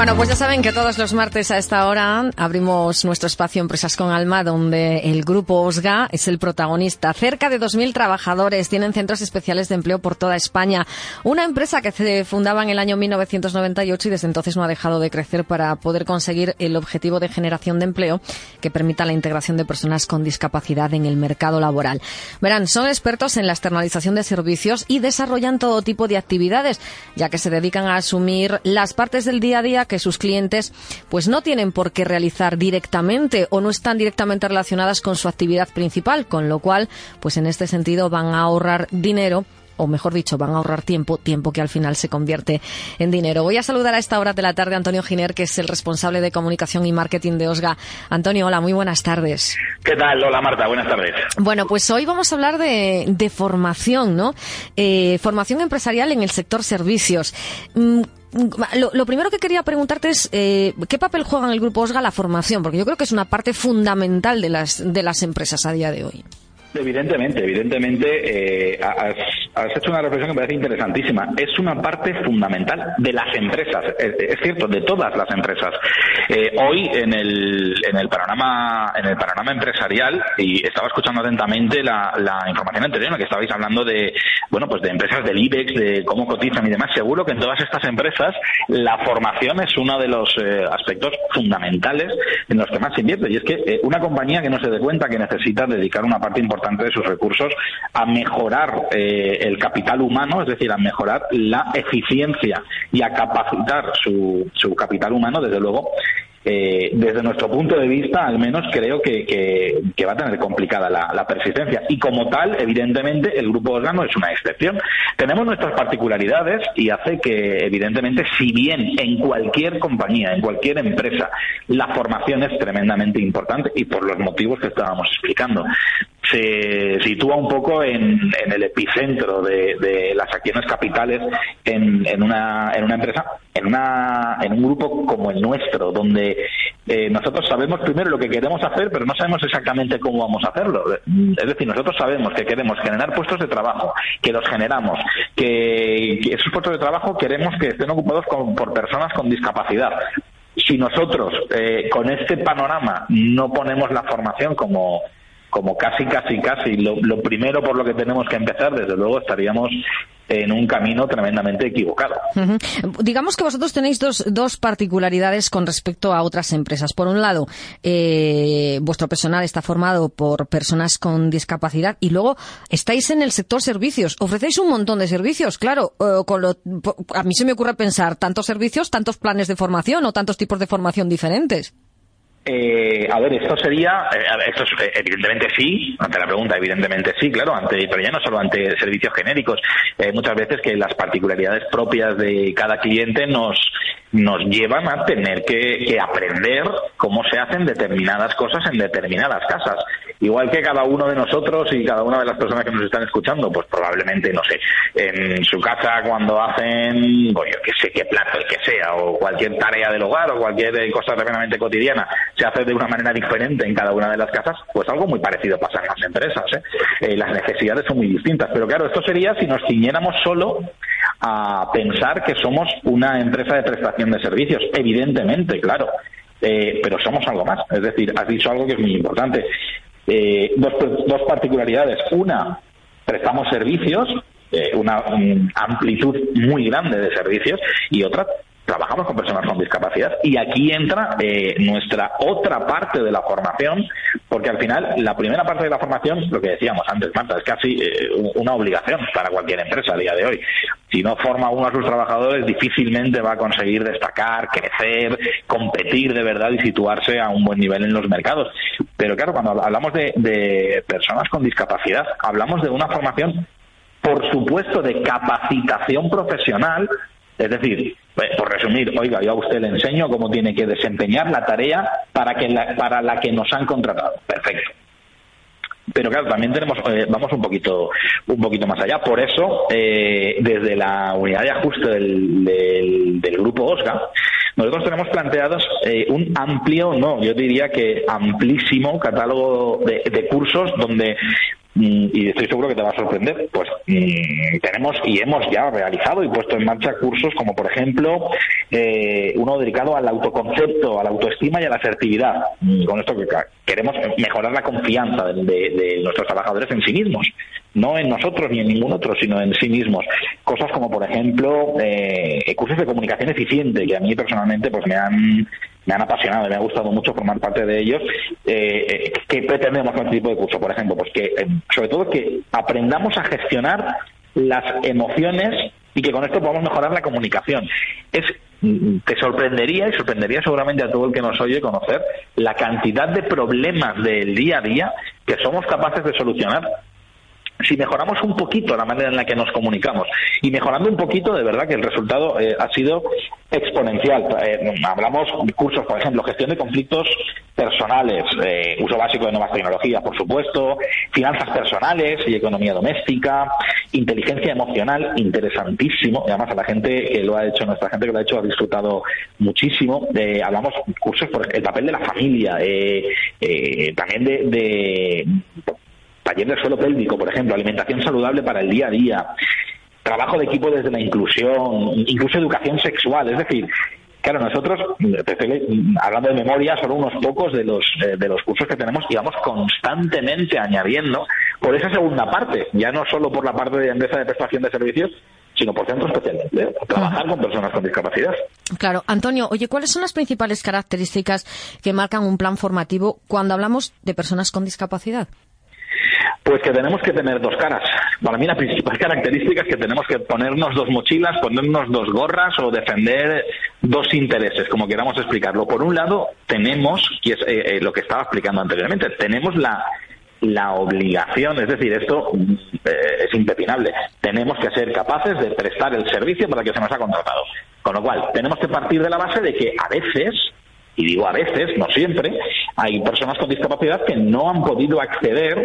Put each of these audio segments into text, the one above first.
Bueno, pues ya saben que todos los martes a esta hora abrimos nuestro espacio Empresas con Alma, donde el grupo OSGA es el protagonista. Cerca de 2.000 trabajadores tienen centros especiales de empleo por toda España. Una empresa que se fundaba en el año 1998 y desde entonces no ha dejado de crecer para poder conseguir el objetivo de generación de empleo que permita la integración de personas con discapacidad en el mercado laboral. Verán, son expertos en la externalización de servicios y desarrollan todo tipo de actividades, ya que se dedican a asumir las partes del día a día que sus clientes pues no tienen por qué realizar directamente o no están directamente relacionadas con su actividad principal, con lo cual pues en este sentido van a ahorrar dinero o mejor dicho, van a ahorrar tiempo, tiempo que al final se convierte en dinero. Voy a saludar a esta hora de la tarde a Antonio Giner, que es el responsable de comunicación y marketing de OSGA. Antonio, hola, muy buenas tardes. ¿Qué tal? Hola Marta, buenas tardes. Bueno, pues hoy vamos a hablar de, de formación, ¿no? Eh, formación empresarial en el sector servicios. Lo, lo, primero que quería preguntarte es eh, qué papel juega en el grupo OSGA la formación, porque yo creo que es una parte fundamental de las, de las empresas a día de hoy. Evidentemente, evidentemente, eh, has, hecho una reflexión que me parece interesantísima. Es una parte fundamental de las empresas, es, cierto, de todas las empresas. Eh, hoy en el, en el panorama en el panorama empresarial y estaba escuchando atentamente la, la información anterior en la que estabais hablando de bueno pues de empresas del IBEX, de cómo cotizan y demás. Seguro que en todas estas empresas la formación es uno de los eh, aspectos fundamentales en los que más se invierte y es que eh, una compañía que no se dé cuenta que necesita dedicar una parte importante de sus recursos a mejorar eh, el capital humano, es decir, a mejorar la eficiencia y a capacitar su, su capital humano, desde luego, eh, desde nuestro punto de vista, al menos creo que, que, va a tener complicada la, persistencia. Y como tal, evidentemente, el grupo órgano es una excepción. Tenemos nuestras particularidades y hace que, evidentemente, si bien en cualquier compañía, en cualquier empresa, la formación es tremendamente importante y por los motivos que estábamos explicando, se sitúa un poco en, en el epicentro de, de, las acciones capitales en, en, una, en una empresa, en, una, en un grupo como el nuestro, donde eh, nosotros sabemos primero lo que queremos hacer, pero no sabemos exactamente cómo vamos a hacerlo. Es decir, nosotros sabemos que queremos generar puestos de trabajo, que los generamos, que, que esos puestos de trabajo queremos que estén ocupados con, por personas con discapacidad si nosotros eh, con este panorama no ponemos la formación como como casi, casi, casi lo, lo, primero por lo que tenemos que empezar, desde luego estaríamos en un camino tremendamente equivocado. Digamos que vosotros tenéis dos, dos particularidades con respecto a otras empresas. Por un lado, eh, vuestro personal está formado por personas con discapacidad y luego estáis en el sector servicios. Ofrecéis un montón de servicios, claro. Eh, con lo, a mí se me ocurre pensar tantos servicios, tantos planes de formación o tantos tipos de formación diferentes. Eh, a ver, esto sería, eh, esto es, eh, evidentemente sí, ante la pregunta, evidentemente sí, claro, ante, pero ya no solo ante servicios genéricos, eh, muchas veces que las particularidades propias de cada cliente nos, nos llevan a tener que, que, aprender cómo se hacen determinadas cosas en determinadas casas. Igual que cada uno de nosotros y cada una de las personas que nos están escuchando, pues probablemente, no sé, en su casa cuando hacen, pues yo que sé, qué plato, el que sea, o cualquier tarea del hogar o cualquier cosa tremendamente cotidiana, se hace de una manera diferente en cada una de las casas, pues algo muy parecido pasa en las empresas. ¿eh? Eh, las necesidades son muy distintas. Pero claro, esto sería si nos ciñéramos solo a pensar que somos una empresa de prestación de servicios. Evidentemente, claro. Eh, pero somos algo más. Es decir, has dicho algo que es muy importante. Eh, dos, dos, particularidades. Una, prestamos servicios, eh, una, una, amplitud muy grande de servicios, y otra, trabajamos con personas con discapacidad. Y aquí entra eh, nuestra otra parte de la formación, porque al final la primera parte de la formación, lo que decíamos antes, Marta, es casi eh, una obligación para cualquier empresa a día de hoy. Si no forma uno a sus trabajadores, difícilmente va a conseguir destacar, crecer, competir de verdad y situarse a un buen nivel en los mercados. Pero claro, cuando hablamos de, de personas con discapacidad, hablamos de una formación, por supuesto, de capacitación profesional, Es decir, pues, por resumir, oiga, yo a usted le enseño cómo tiene que desempeñar la tarea para, que para la que nos han contratado. Perfecto pero claro también tenemos eh, vamos un poquito un poquito más allá por eso eh, desde la unidad de ajuste del, del, grupo OSGA nosotros tenemos planteados eh, un amplio no yo diría que amplísimo catálogo de cursos donde Mm, y estoy seguro que te va a sorprender, pues mm, tenemos y hemos ya realizado y puesto en marcha cursos como por ejemplo eh, uno dedicado al autoconcepto, a la autoestima y a la asertividad. Mm, con esto que queremos mejorar la confianza de, nuestros trabajadores en sí mismos, no en nosotros ni en ningún otro, sino en sí mismos. Cosas como por ejemplo eh, cursos de comunicación eficiente que a mí personalmente pues me han me han apasionado, me ha gustado mucho formar parte de ellos. Eh, eh, ¿Qué pretendemos con este tipo de curso? Por ejemplo, pues que eh, sobre todo que aprendamos a gestionar las emociones y que con esto podamos mejorar la comunicación. Es te sorprendería y sorprendería seguramente a todo el que nos oye conocer la cantidad de problemas del día a día que somos capaces de solucionar si mejoramos un poquito la manera en la que nos comunicamos y mejorando un poquito, de verdad que el resultado eh, ha sido exponencial. Eh, hablamos de cursos, por ejemplo, gestión de conflictos personales, eh, uso básico de nuevas tecnologías, por supuesto, finanzas personales y economía doméstica, inteligencia emocional, interesantísimo. Y además a la gente que lo ha hecho, nuestra gente que lo ha hecho ha disfrutado muchísimo. hablamos cursos por el papel de la familia, también de taller de suelo pélvico, por ejemplo, alimentación saludable para el día a día, trabajo de equipo desde la inclusión, incluso educación sexual, es decir, Claro, nosotros, hablando de memoria, son unos pocos de los, eh, de los cursos que tenemos y vamos constantemente añadiendo por esa segunda parte, ya no solo por la parte de empresa de prestación de servicios, sino por centro especialmente, trabajar con personas con discapacidad. Claro, Antonio, oye, ¿cuáles son las principales características que marcan un plan formativo cuando hablamos de personas con discapacidad? Pues que tenemos que tener dos caras. Para mí la principal característica es que tenemos que ponernos dos mochilas, ponernos dos gorras o defender dos intereses, como queramos explicarlo. Por un lado, tenemos, y es eh, eh, lo que estaba explicando anteriormente, tenemos la, la obligación, es decir, esto eh, es impepinable, tenemos que ser capaces de prestar el servicio para que se nos ha contratado. Con lo cual, tenemos que partir de la base de que a veces y digo a veces, no siempre, hay personas con discapacidad que no han podido acceder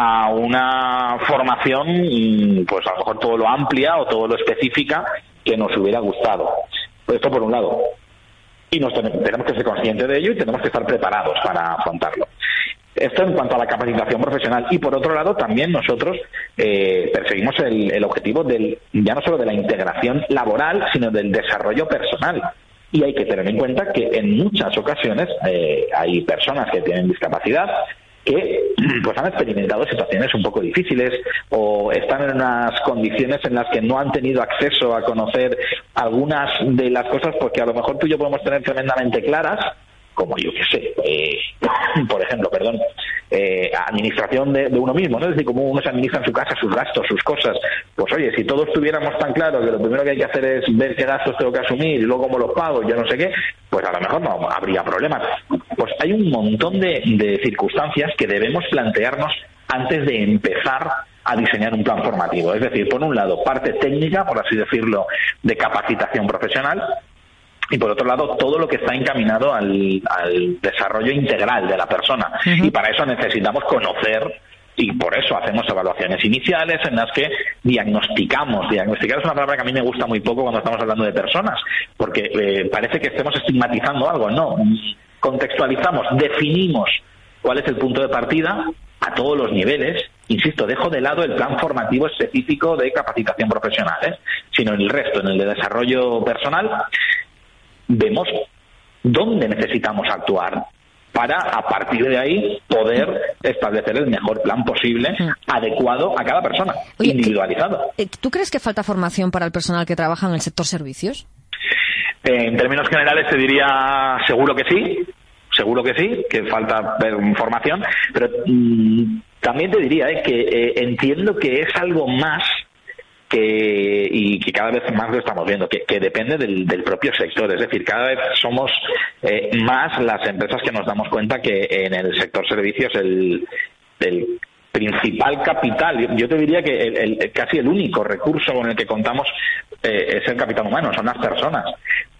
a una formación, pues a lo mejor todo lo amplia o todo lo específica que nos hubiera gustado. Esto por un lado. Y nos tenemos que ser conscientes de ello y tenemos que estar preparados para afrontarlo. Esto en cuanto a la capacitación profesional. Y por otro lado, también nosotros eh, perseguimos el, objetivo del, ya no solo de la integración laboral, sino del desarrollo personal. Y hay que tener en cuenta que en muchas ocasiones eh, hay personas que tienen discapacidad que pues han experimentado situaciones un poco difíciles o están en unas condiciones en las que no han tenido acceso a conocer algunas de las cosas porque a lo mejor tú y yo podemos tener tremendamente claras como yo que sé, eh, por ejemplo, perdón, eh, administración de, uno mismo, ¿no? Es decir, cómo uno se administra en su casa, sus gastos, sus cosas. Pues oye, si todos tuviéramos tan claro que lo primero que hay que hacer es ver qué gastos tengo que asumir y luego cómo los pago, yo no sé qué, pues a lo mejor no habría problemas. Pues hay un montón de, de circunstancias que debemos plantearnos antes de empezar a diseñar un plan formativo. Es decir, por un lado, parte técnica, por así decirlo, de capacitación profesional, y por otro lado todo lo que está encaminado al, desarrollo integral de la persona. Y para eso necesitamos conocer y por eso hacemos evaluaciones iniciales en las que diagnosticamos. Diagnosticar es una palabra que a mí me gusta muy poco cuando estamos hablando de personas, porque eh, parece que estemos estigmatizando algo. No, contextualizamos, definimos cuál es el punto de partida a todos los niveles. Insisto, dejo de lado el plan formativo específico de capacitación profesional, ¿eh? sino en el resto, en el de desarrollo personal, vemos dónde necesitamos actuar para a partir de ahí poder establecer el mejor plan posible adecuado a cada persona, individualizado. Eh, ¿Tú crees que falta formación para el personal que trabaja en el sector servicios? En términos generales te diría seguro que sí, seguro que sí, que falta formación, pero mm, también te diría eh, que eh, entiendo que es algo más que, y que cada vez más lo estamos viendo, que, depende del, propio sector. Es decir, cada vez somos eh, más las empresas que nos damos cuenta que en el sector servicios el, principal capital, yo te diría que el, casi el único recurso con el que contamos eh, es el capital humano, son las personas.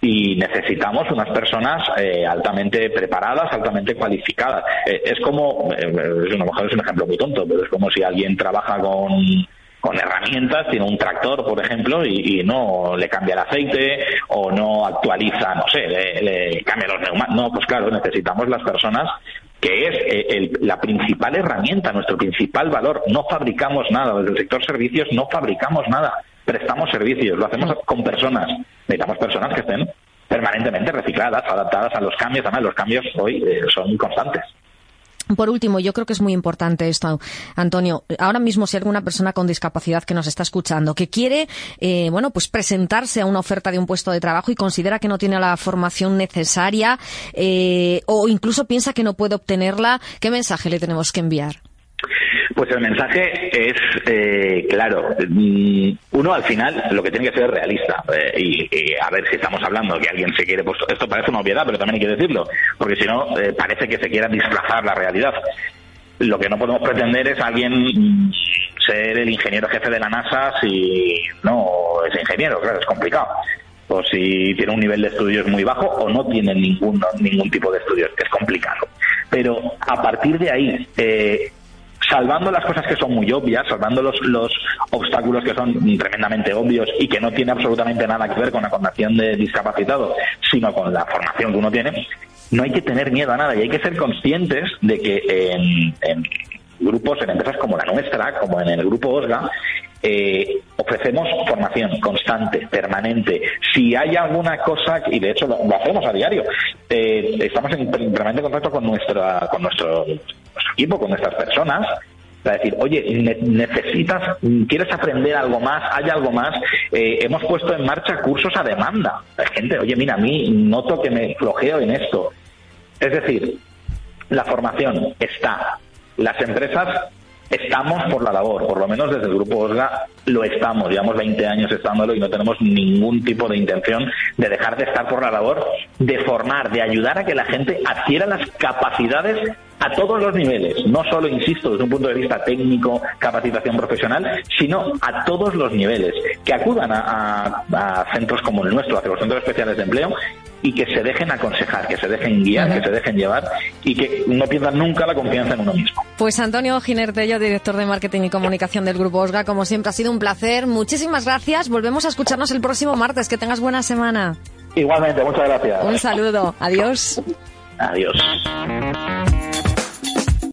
Y necesitamos unas personas eh, altamente preparadas, altamente cualificadas. Eh, es como, a lo mejor es un ejemplo muy tonto, pero es como si alguien trabaja con con herramientas, tiene un tractor, por ejemplo, y, no le cambia el aceite o no actualiza, no sé, le, cambia los neumáticos. No, pues claro, necesitamos las personas que es eh, la principal herramienta, nuestro principal valor. No fabricamos nada, desde el sector servicios no fabricamos nada, prestamos servicios, lo hacemos con personas. Necesitamos personas que estén permanentemente recicladas, adaptadas a los cambios. Además, los cambios hoy eh, son constantes. Por último, yo creo que es muy importante esto, Antonio. Ahora mismo, si alguna persona con discapacidad que nos está escuchando, que quiere, eh, bueno, pues presentarse a una oferta de un puesto de trabajo y considera que no tiene la formación necesaria eh, o incluso piensa que no puede obtenerla, ¿qué mensaje le tenemos que enviar? Pues el mensaje es eh, claro. Mm, uno al final lo que tiene que ser es realista. Eh, y, a ver si estamos hablando que alguien se quiere. Pues esto parece una obviedad, pero también hay que decirlo. Porque si no, eh, parece que se quiera disfrazar la realidad. Lo que no podemos pretender es alguien mm, ser el ingeniero jefe de la NASA si no es ingeniero. Claro, es complicado o si tiene un nivel de estudios muy bajo o no tiene ningún, ningún tipo de estudios. Es complicado. Pero a partir de ahí, eh, salvando las cosas que son muy obvias, salvando los, los obstáculos que son tremendamente obvios y que no tiene absolutamente nada que ver con la condición de discapacitado, sino con la formación que uno tiene, no hay que tener miedo a nada y hay que ser conscientes de que en, grupos, en empresas como la nuestra, como en el grupo OSGA, eh, ofrecemos formación constante, permanente. Si hay alguna cosa, y de hecho lo, hacemos a diario, eh, estamos en permanente contacto con, nuestra, con nuestro equipo, con nuestras personas, para decir, oye, necesitas, quieres aprender algo más, hay algo más. Eh, hemos puesto en marcha cursos a demanda. La gente, oye, mira, a mí noto que me flojeo en esto. Es decir, la formación está. Las empresas estamos por la labor, por lo menos desde el grupo OSGA lo estamos, llevamos 20 años estándolo y no tenemos ningún tipo de intención de dejar de estar por la labor, de formar, de ayudar a que la gente adquiera las capacidades a todos los niveles, no solo, insisto, desde un punto de vista técnico, capacitación profesional, sino a todos los niveles, que acudan a, centros como el nuestro, a los centros especiales de empleo, y que se dejen aconsejar, que se dejen guiar, que se dejen llevar y que no pierdan nunca la confianza en uno mismo. Pues Antonio Ginertello, director de Marketing y Comunicación del Grupo Osga, como siempre ha sido un placer. Muchísimas gracias. Volvemos a escucharnos el próximo martes. Que tengas buena semana. Igualmente, muchas gracias. Un saludo. Adiós. Adiós.